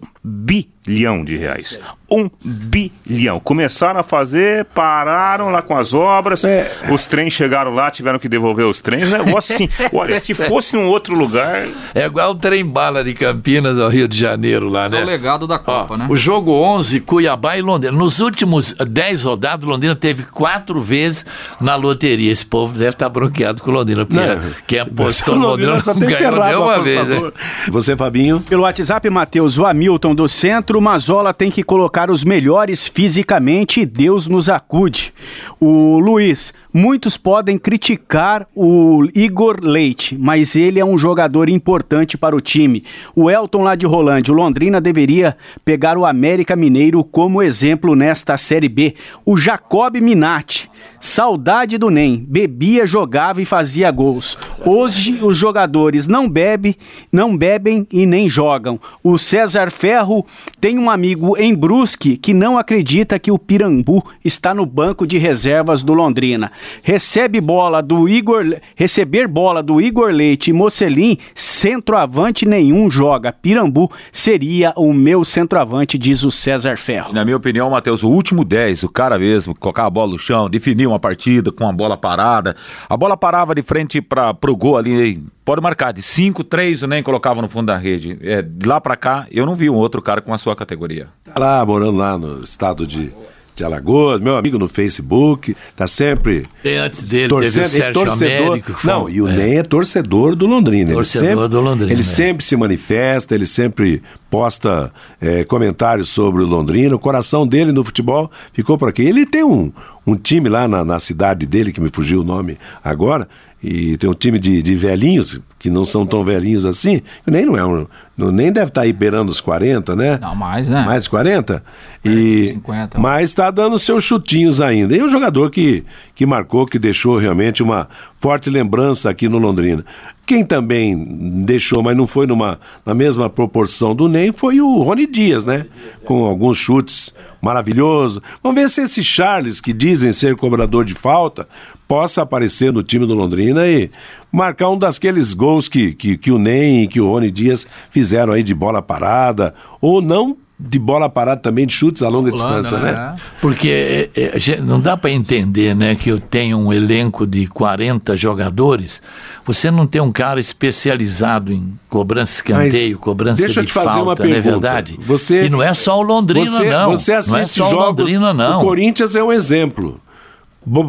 bilhão de reais. Um bilhão. Começaram a fazer, pararam lá com as obras, É. os trens chegaram lá, tiveram que devolver os trens. Negócio assim, olha, se fosse um outro lugar, É igual o trem bala de Campinas ao Rio de Janeiro lá, É né? o legado da Ó, Copa, né? O jogo 11, Cuiabá e Londrina. Nos últimos 10 rodadas, Londrina teve quatro vezes na loteria. Esse povo deve estar bronqueado com Londrina, porque Não. quem apostou no Londrina Londrina só tem ganhou nenhuma vez. né? apostador. Você, Fabinho? Pelo WhatsApp, Matheus, o Hamilton do centro, Mazola tem que colocar os melhores fisicamente e Deus nos acude. O Luiz, muitos podem criticar o Igor Leite, mas ele é um jogador importante para o time. O Elton lá de Rolândia, o Londrina deveria pegar o América Mineiro como exemplo nesta Série B. O Jacob Minatti, saudade do NEM, bebia, jogava e fazia gols. Hoje os jogadores não bebem, não bebem e nem jogam. O César Ferro tem um amigo em Brusque que não acredita que o Pirambu está no banco de reservas do Londrina. Recebe bola do Igor, receber bola do Igor Leite e Mocelin, centroavante nenhum joga. Pirambu seria o meu centroavante, diz o César Ferro. Na minha opinião, Matheus, o último 10, o cara mesmo, colocar a bola no chão, definir uma partida com a bola parada. A bola parava de frente para pro gol ali, pode marcar, de 5, 3 o nem colocava no fundo da rede. É, de lá para cá, eu não vi um outro cara com a sua categoria. Tá lá, morando lá no estado de de Alagoas, meu amigo no Facebook, tá sempre. Tem antes dele, torcendo, teve o Sérgio torcedor, Américo. Não, e o é. Ney é torcedor do Londrina. Torcedor ele sempre, do Londrina. Ele é. sempre se manifesta, ele sempre posta é, comentários sobre o Londrina. O coração dele no futebol ficou por aqui. Ele tem um, um time lá na, na cidade dele, que me fugiu o nome agora, e tem um time de, de velhinhos, que não são tão velhinhos assim, nem não é um, nem deve estar tá aí beirando os 40, né? Não, mais, né? Mais 40. E, 50. Mas está dando seus chutinhos ainda. E o jogador que, que marcou, que deixou realmente uma forte lembrança aqui no Londrina. Quem também deixou, mas não foi numa, na mesma proporção do Ney, foi o Rony Dias, né? Com alguns chutes maravilhosos. Vamos ver se esse Charles, que dizem ser cobrador de falta, possa aparecer no time do Londrina e marcar um daqueles gols que, que, que o Ney e que o Rony Dias fizeram aí de bola parada, ou não de bola parada também, de chutes a longa Pulando, distância, né? né? Porque é, é, não dá para entender, né, que eu tenho um elenco de 40 jogadores, você não tem um cara especializado em cobrança escanteio, cobrança deixa de eu te fazer falta, uma não é pergunta. verdade? Você, e não é só o Londrina, você, não. Você assiste não é só jogos, o Londrina, não. O Corinthians é um exemplo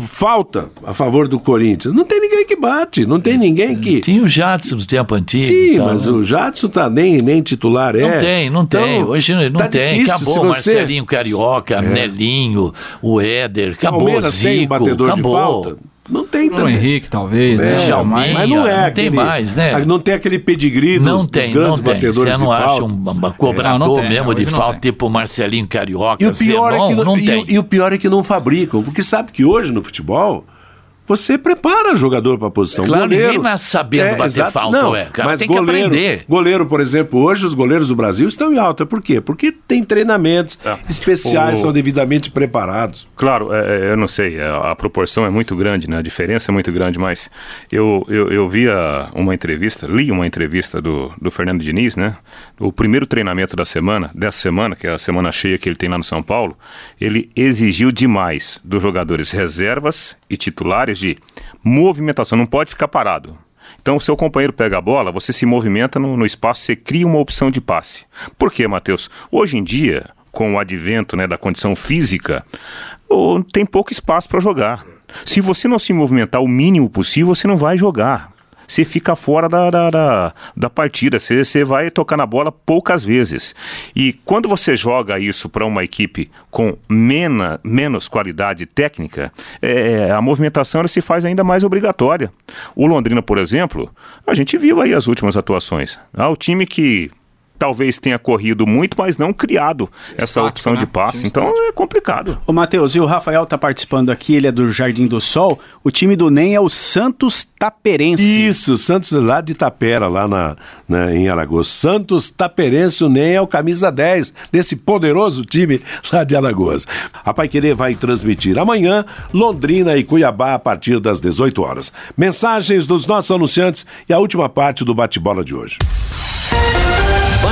falta a favor do Corinthians. Não tem ninguém que bate, não tem ninguém que. Tinha o Jadson do tempo antigo. Sim, mas né? o Jadson tá nem, nem titular, é. Não tem, não então, tem. Hoje não tá tem. Difícil, acabou você... Marcelinho Carioca, é. Nelinho, o Éder, acabou Palmeiras Zico, tem um batedor acabou. de falta. Não tem Bruno também. Henrique, talvez, é, né? Mas não é. Não aquele, tem mais, né? Não tem aquele pedigree dos, não tem, dos grandes não tem. batedores Você não acha um cobrador não, não tem, mesmo de falta, tem. tipo Marcelinho Carioca, E o pior, Zenon, é que não, não e, tem. o- e o pior é que não fabricam, porque sabe que hoje no futebol você prepara jogador para a posição. Claro, goleiro, ninguém nasce sabendo bater exato. falta, não, ué, cara, mas tem que goleiro, aprender. Goleiro, por exemplo, hoje os goleiros do Brasil estão em alta. Por quê? Porque tem treinamentos É. especiais, O- são devidamente preparados. Claro, é, é, eu não sei, é, a proporção é muito grande, né? a diferença é muito grande, mas eu, eu, eu vi a- uma entrevista, li uma entrevista do, do Fernando Diniz, né? O primeiro treinamento da semana, dessa semana, que é a semana cheia que ele tem lá no São Paulo, ele exigiu demais dos jogadores reservas e titulares de movimentação, não pode ficar parado. Então, o seu companheiro pega a bola, você se movimenta no, no espaço, você cria uma opção de passe. Por quê, Matheus? Hoje em dia, com o advento né, da condição física, tem pouco espaço para jogar. Se você não se movimentar o mínimo possível, você não vai jogar. Você fica fora da, da, da, da partida, você, você vai tocar na bola poucas vezes. E quando você joga isso para uma equipe com mena, menos qualidade técnica, é, a movimentação se faz ainda mais obrigatória. O Londrina, por exemplo, a gente viu aí as últimas atuações. Ah, o time que talvez tenha corrido muito, mas não criado essa opção né? de passe. Então é complicado. Ô, Matheus, e o Rafael tá participando aqui, ele é do Jardim do Sol. O time do NEM é o Santos Taperense. Isso, Santos lá de Tapera, lá na, na- em Alagoas. Santos Taperense, o NEM é o camisa 10 desse poderoso time lá de Alagoas. A Pai Querer vai transmitir amanhã Londrina e Cuiabá a partir das 18 horas. Mensagens dos nossos anunciantes e a última parte do bate-bola de hoje.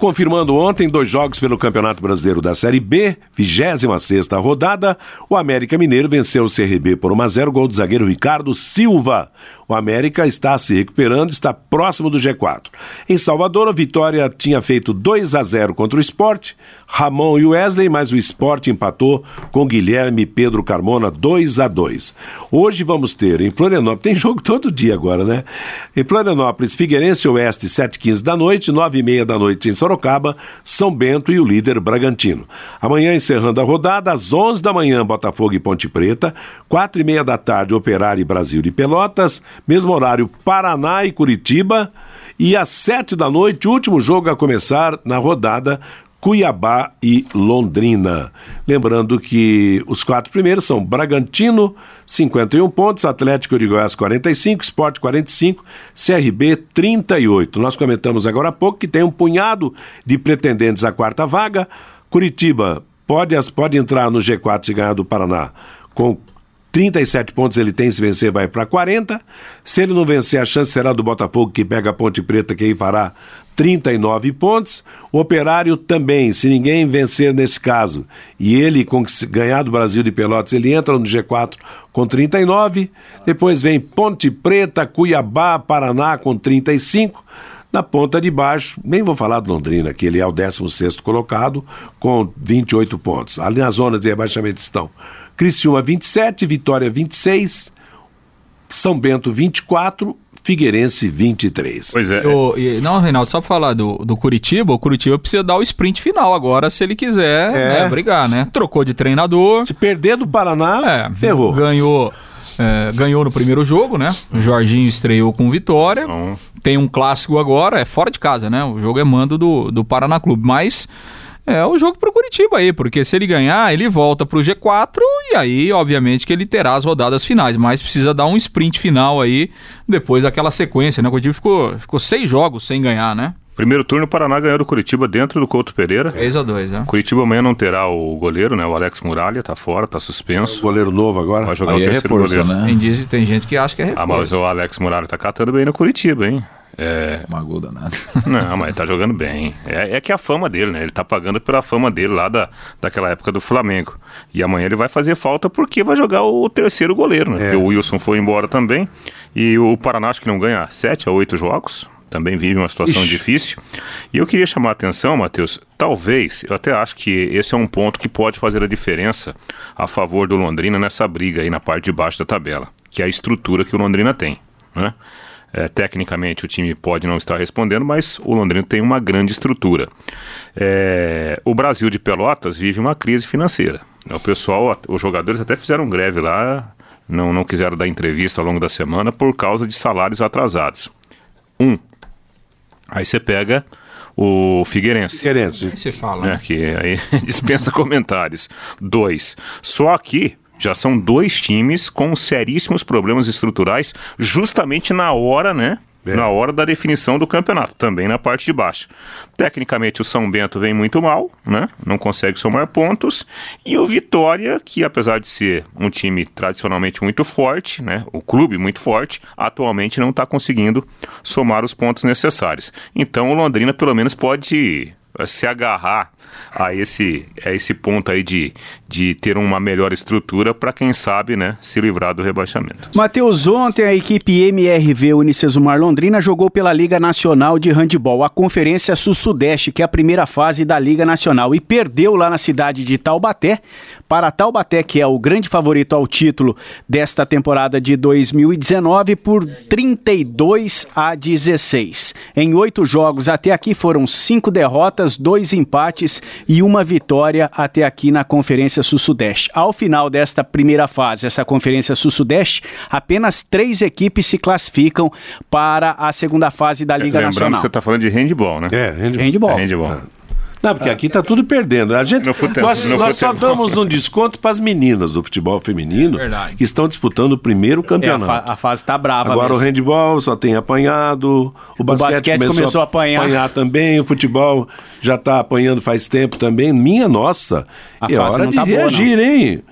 Confirmando ontem dois jogos pelo Campeonato Brasileiro da Série B, 26 rodada, o América Mineiro venceu o CRB por 1 a 0 gol do zagueiro Ricardo Silva. O América está se recuperando, está próximo do G4. Em Salvador, a vitória tinha feito 2 a 0 contra o Sport, Ramon e Wesley, mas o Sport empatou com Guilherme e Pedro Carmona 2 a 2. Hoje vamos ter em Florianópolis, tem jogo todo dia agora, né? Em Florianópolis, Figueirense Oeste, 7h15 da noite, 9h30 da noite em Sorocaba, São Bento e o líder Bragantino. Amanhã, encerrando a rodada, às 11 da manhã, Botafogo e Ponte Preta, 4h30 da tarde, Operário e Brasil de Pelotas, mesmo horário, Paraná e Curitiba, e às 7 da noite, último jogo a começar na rodada, Cuiabá e Londrina. Lembrando que os quatro primeiros são Bragantino, 51 pontos, Atlético de Goiás 45, Sport 45, CRB 38. Nós comentamos agora há pouco que tem um punhado de pretendentes à quarta vaga. Curitiba pode, pode entrar no G4 se ganhar do Paraná com 37 pontos ele tem, se vencer vai para 40. Se ele não vencer, a chance será do Botafogo, que pega a Ponte Preta, que aí fará 39 pontos. O Operário também, se ninguém vencer nesse caso, e ele ganhar do Brasil de Pelotas, ele entra no G4 com 39. Depois vem Ponte Preta, Cuiabá, Paraná com 35. Na ponta de baixo, nem vou falar do Londrina, que ele é o 16 colocado, com 28 pontos. Ali nas zonas de rebaixamento estão Criciúma 27, Vitória 26, São Bento 24, Figueirense 23. Pois é. O, e, não, Reinaldo, só pra falar do, do Curitiba, o Curitiba precisa dar o sprint final agora, se ele quiser é. né, brigar, né? Trocou de treinador. Se perder do Paraná, é, ferrou. Ganhou. É, ganhou no primeiro jogo, né? O Jorginho estreou com vitória. Tem um clássico agora, é fora de casa, né? O jogo é mando do, do Paraná Clube. Mas é o jogo pro Curitiba aí, porque se ele ganhar, ele volta pro G4 e aí, obviamente, que ele terá as rodadas finais, mas precisa dar um sprint final aí depois daquela sequência, né? O Curitiba ficou, ficou seis jogos sem ganhar, né? Primeiro turno, o Paraná ganhou do Curitiba dentro do Couto Pereira. 3 a 2 né? Curitiba amanhã não terá o goleiro, né? O Alex Muralha tá fora, tá suspenso. O goleiro novo agora. Vai jogar Aí o é terceiro reforço, goleiro. Né? Tem, diz, tem gente que acha que é reforço. Ah, mas o Alex Muralha tá catando bem no Curitiba, hein? É... Mago danado. Não, mas ele tá jogando bem. É, é que é a fama dele, né? Ele tá pagando pela fama dele lá da, daquela época do Flamengo. E amanhã ele vai fazer falta porque vai jogar o terceiro goleiro, né? É. Porque o Wilson foi embora também. E o Paraná acho que não ganha sete a oito jogos. Também vive uma situação Ixi. difícil. E eu queria chamar a atenção, Matheus, talvez, eu até acho que esse é um ponto que pode fazer a diferença a favor do Londrina nessa briga aí na parte de baixo da tabela, que é a estrutura que o Londrina tem, né? É, tecnicamente o time pode não estar respondendo, mas o Londrina tem uma grande estrutura. É, o Brasil de Pelotas vive uma crise financeira. O pessoal, os jogadores até fizeram greve lá, não, não quiseram dar entrevista ao longo da semana por causa de salários atrasados. Um. Aí você pega o Figueirense. Figueirense. Aí você fala. Né? Que aí dispensa comentários. Dois. Só aqui já são dois times com seríssimos problemas estruturais, justamente na hora, né? É. Na hora da definição do campeonato, também na parte de baixo. Tecnicamente, o São Bento vem muito mal, né? Não consegue somar pontos. E o Vitória, que apesar de ser um time tradicionalmente muito forte, né? O clube muito forte, atualmente não está conseguindo somar os pontos necessários. Então, o Londrina, pelo menos, pode se agarrar a esse, a esse ponto aí de, de ter uma melhor estrutura para quem sabe, né, se livrar do rebaixamento. Matheus, ontem a equipe MRV Unicesumar Londrina jogou pela Liga Nacional de Handebol, a Conferência Sul-Sudeste, que é a primeira fase da Liga Nacional, e perdeu lá na cidade de Taubaté para Taubaté, que é o grande favorito ao título desta temporada de 2019, por 32 a 16. Em oito jogos até aqui foram cinco derrotas, dois empates e uma vitória até aqui na Conferência Sul-Sudeste. Ao final desta primeira fase, essa Conferência Sul-Sudeste, apenas três equipes se classificam para a segunda fase da Liga Lembrando Nacional. Lembrando que você está falando de handball, né? É, handball. handball. É handball. É. Não, porque aqui tá tudo perdendo. A gente, nós, nós só damos um desconto para as meninas do futebol feminino Verdade. que estão disputando o primeiro campeonato. É, a, fa a, fase tá brava. Agora mesmo. o handball só tem apanhado, o, o basquete, basquete, começou, começou a apanhar. apanhar. também, o futebol já está apanhando faz tempo também. Minha nossa, a é hora de tá reagir, boa, hein?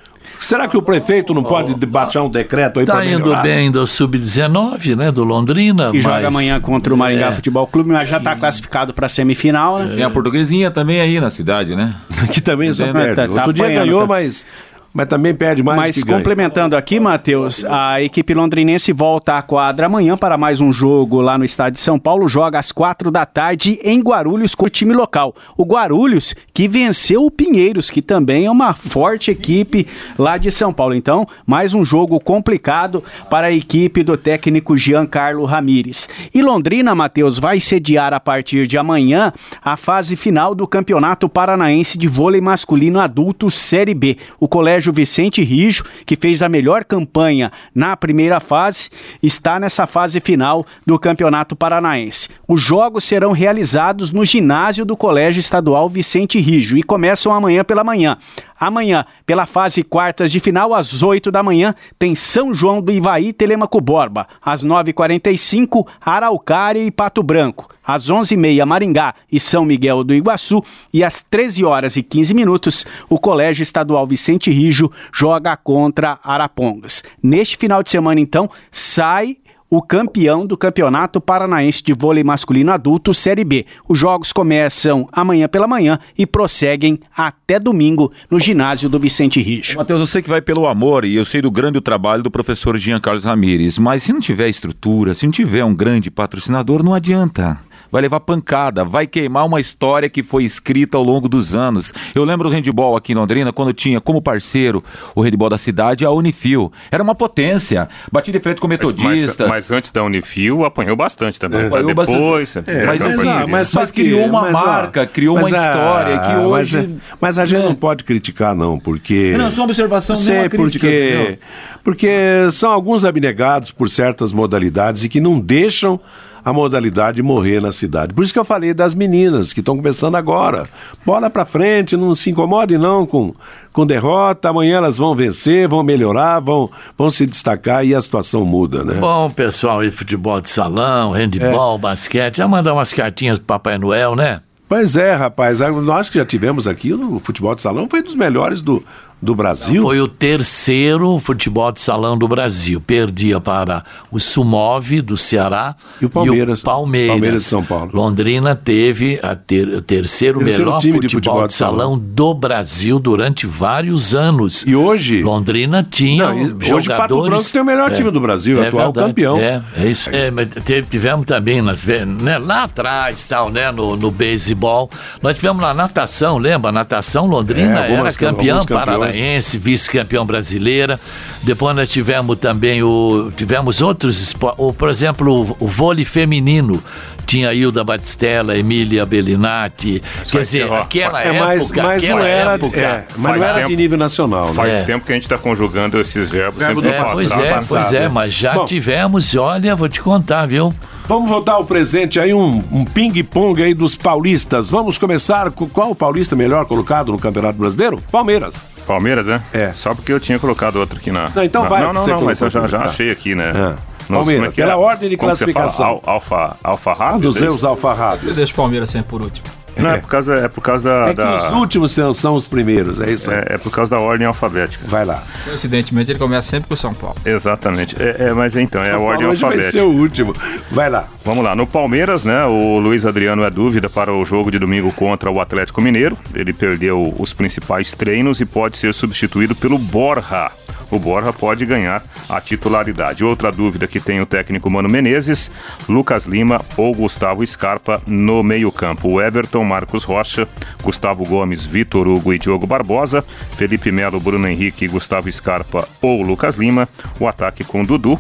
Será que o prefeito não pode baixar um decreto aí tá para melhorar? Está indo bem do Sub-19, né, do Londrina. E mas... joga amanhã contra o Maringá é. Futebol Clube, mas já está classificado para a semifinal, né? É. a portuguesinha também aí na cidade, né? que também só perde. Tá, tá Outro dia ganhou, tá... mas mas também perde mais. Mas complementando ganha. aqui, Matheus, a equipe londrinense volta à quadra amanhã para mais um jogo lá no estádio de São Paulo. Joga às quatro da tarde em Guarulhos com o time local. O Guarulhos que venceu o Pinheiros, que também é uma forte equipe lá de São Paulo. Então, mais um jogo complicado para a equipe do técnico Giancarlo Ramires. E Londrina, Matheus, vai sediar a partir de amanhã a fase final do Campeonato Paranaense de Vôlei Masculino Adulto Série B. O colégio Colégio Vicente Rijo, que fez a melhor campanha na primeira fase, está nessa fase final do Campeonato Paranaense. Os jogos serão realizados no ginásio do Colégio Estadual Vicente Rijo e começam amanhã pela manhã. Amanhã, pela fase quartas de final, às 8 da manhã, tem São João do Ivaí Telemaco Borba. Às 9h45, Araucária e Pato Branco. Às 11h30, Maringá e São Miguel do Iguaçu. E às 13 horas e 15 minutos, o Colégio Estadual Vicente Rijo joga contra Arapongas. Neste final de semana, então, sai o campeão do Campeonato Paranaense de Vôlei Masculino Adulto Série B. Os jogos começam amanhã pela manhã e prosseguem até domingo no ginásio do Vicente Rijo. Matheus, eu sei que vai pelo amor e eu sei do grande trabalho do professor Jean Carlos Ramires, mas se não tiver estrutura, se não tiver um grande patrocinador, não adianta vai levar pancada, vai queimar uma história que foi escrita ao longo dos anos. Eu lembro do handball aqui em Londrina, quando tinha como parceiro o handball da cidade a Unifil. Era uma potência. Batia de frente com o metodista. Mas, mas, mas antes da Unifil, apanhou bastante também. É. Apanhou depois. Bastante. É, mas, mas, ah, mas, criou uma mas, marca, criou uma história que hoje... Mas, a gente não pode criticar, não, porque... Não, só uma observação, não é uma crítica. Porque, porque são alguns abnegados por certas modalidades e que não deixam a modalidade morrer na cidade. Por isso que eu falei das meninas que estão começando agora. Bola para frente, não se incomode não com, com derrota. Amanhã elas vão vencer, vão melhorar, vão, vão se destacar e a situação muda, né? Bom, pessoal, e futebol de salão, handball, é. basquete, já mandar umas cartinhas pro Papai Noel, né? Pois é, rapaz. Nós que já tivemos aqui, o futebol de salão foi um dos melhores do, do Brasil? Foi o terceiro futebol de salão do Brasil. Perdia para o Sumove do Ceará e o Palmeiras. E o Palmeiras. Palmeiras de São Paulo. Londrina teve a ter, o terceiro, terceiro melhor futebol, de futebol, de salão, salão, do Brasil durante vários anos. E hoje? Londrina tinha Não, jogadores... Hoje Pato Branco tem o melhor é, time do Brasil, é atual verdade, campeão. É, é isso. É, teve, tivemos também nas, né, lá atrás, tal, né, no, no beisebol. Nós tivemos na natação, lembra? Natação Londrina é, era campeão paranaense Paranaense, vice-campeão brasileira. Depois nós tivemos também o tivemos outros esportes, por exemplo, o, o vôlei feminino tinha Hilda Batistella, Emília Bellinati. Quer dizer, aquela é, mas, época. Mas aquela não era, época, é, mas não era tempo, de nível nacional. Faz né? tempo que a gente está conjugando esses verbos Verbo sempre é, passado, Pois é, passado. pois é, mas já Bom, tivemos, olha, vou te contar, viu? Vamos voltar ao presente aí, um, um ping-pong aí dos paulistas. Vamos começar com qual paulista melhor colocado no Campeonato Brasileiro? Palmeiras. Palmeiras, né? É. Só porque eu tinha colocado outro aqui na. Não, então na... vai. Não, não, não, mas eu já, já achei aqui, né? É. Palmeiras, é pela ordem de como classificação. Al, alfa, alfa rápido? Um dos seus alfa rápidos. Deixa o Palmeiras sempre por último. Não, é por causa, é por causa da. É que da... os últimos são, são os primeiros, é isso? É, é, por causa da ordem alfabética. Vai lá. Coincidentemente, ele começa sempre com o São Paulo. Exatamente. É, é mas então, São é a Paulo ordem hoje alfabética. vai ser o último. Vai lá. Vamos lá. No Palmeiras, né? O Luiz Adriano é dúvida para o jogo de domingo contra o Atlético Mineiro. Ele perdeu os principais treinos e pode ser substituído pelo Borja o Borja pode ganhar a titularidade. Outra dúvida que tem o técnico Mano Menezes, Lucas Lima ou Gustavo Scarpa no meio-campo. O Everton, Marcos Rocha, Gustavo Gomes, Vitor Hugo e Diogo Barbosa, Felipe Melo, Bruno Henrique, Gustavo Scarpa ou Lucas Lima. O ataque com Dudu,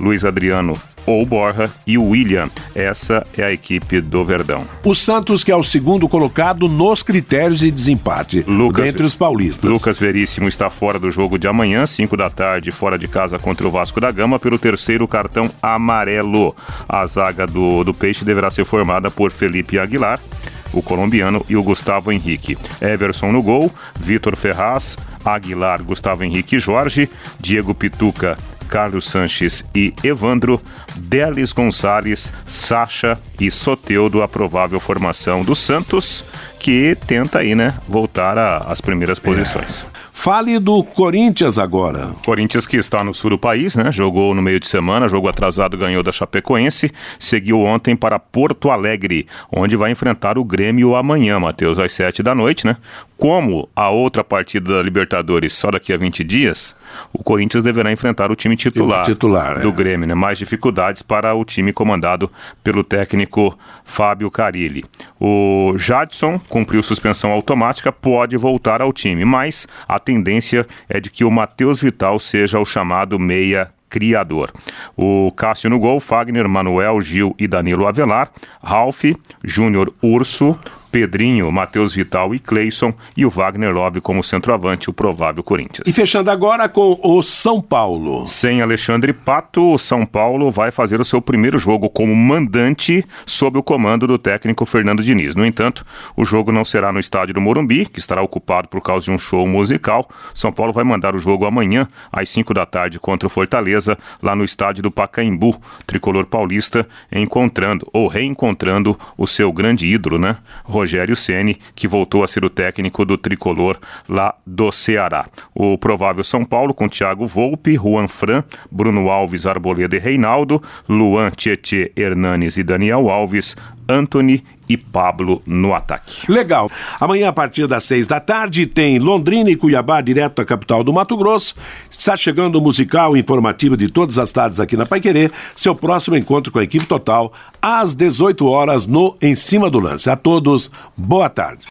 Luiz Adriano, ou Borja e o William. Essa é a equipe do Verdão. O Santos, que é o segundo colocado nos critérios de desempate, Lucas, dentre os paulistas. Lucas Veríssimo está fora do jogo de amanhã, 5 da tarde, fora de casa contra o Vasco da Gama, pelo terceiro cartão amarelo. A zaga do, do Peixe deverá ser formada por Felipe Aguilar o colombiano e o Gustavo Henrique. Everson no gol, Vitor Ferraz, Aguilar, Gustavo Henrique Jorge, Diego Pituca Carlos Sanches e Evandro, Delis Gonçalves, Sacha e Soteudo, a provável formação do Santos, que tenta aí, né, voltar às primeiras posições. É. Fale do Corinthians agora. Corinthians que está no sul do país, né? Jogou no meio de semana, jogo atrasado, ganhou da Chapecoense, seguiu ontem para Porto Alegre, onde vai enfrentar o Grêmio amanhã, Matheus, às sete da noite, né? Como a outra partida da Libertadores só daqui a 20 dias, o Corinthians deverá enfrentar o time titular, titular do é. Grêmio, né? Mais dificuldades para o time comandado pelo técnico Fábio Carilli. O Jadson cumpriu suspensão automática, pode voltar ao time, mas a tendência é de que o Matheus Vital seja o chamado meia criador. O Cássio no gol, Fagner, Manuel, Gil e Danilo Avelar, Ralph, Júnior Urso, Pedrinho, Matheus Vital e Cleison e o Wagner Love como centroavante, o provável Corinthians. E fechando agora com o São Paulo. Sem Alexandre Pato, o São Paulo vai fazer o seu primeiro jogo como mandante sob o comando do técnico Fernando Diniz. No entanto, o jogo não será no estádio do Morumbi, que estará ocupado por causa de um show musical. São Paulo vai mandar o jogo amanhã, às 5 da tarde, contra o Fortaleza, lá no estádio do Pacaembu, tricolor paulista, encontrando ou reencontrando o seu grande ídolo, né? Rogério Ceni, que voltou a ser o técnico do tricolor lá do Ceará. O provável São Paulo com Thiago Volpe, Juan Fran, Bruno Alves, Arboleda e Reinaldo, Luan, Tietê, Hernanes e Daniel Alves, Anthony e Pablo no ataque. Legal. Amanhã, a partir das seis da tarde, tem Londrina e Cuiabá, direto da capital do Mato Grosso. Está chegando o musical informativo de todas as tardes aqui na Paiquerê. Seu próximo encontro com a equipe total, às 18 horas, no Em Cima do Lance. A todos, boa tarde.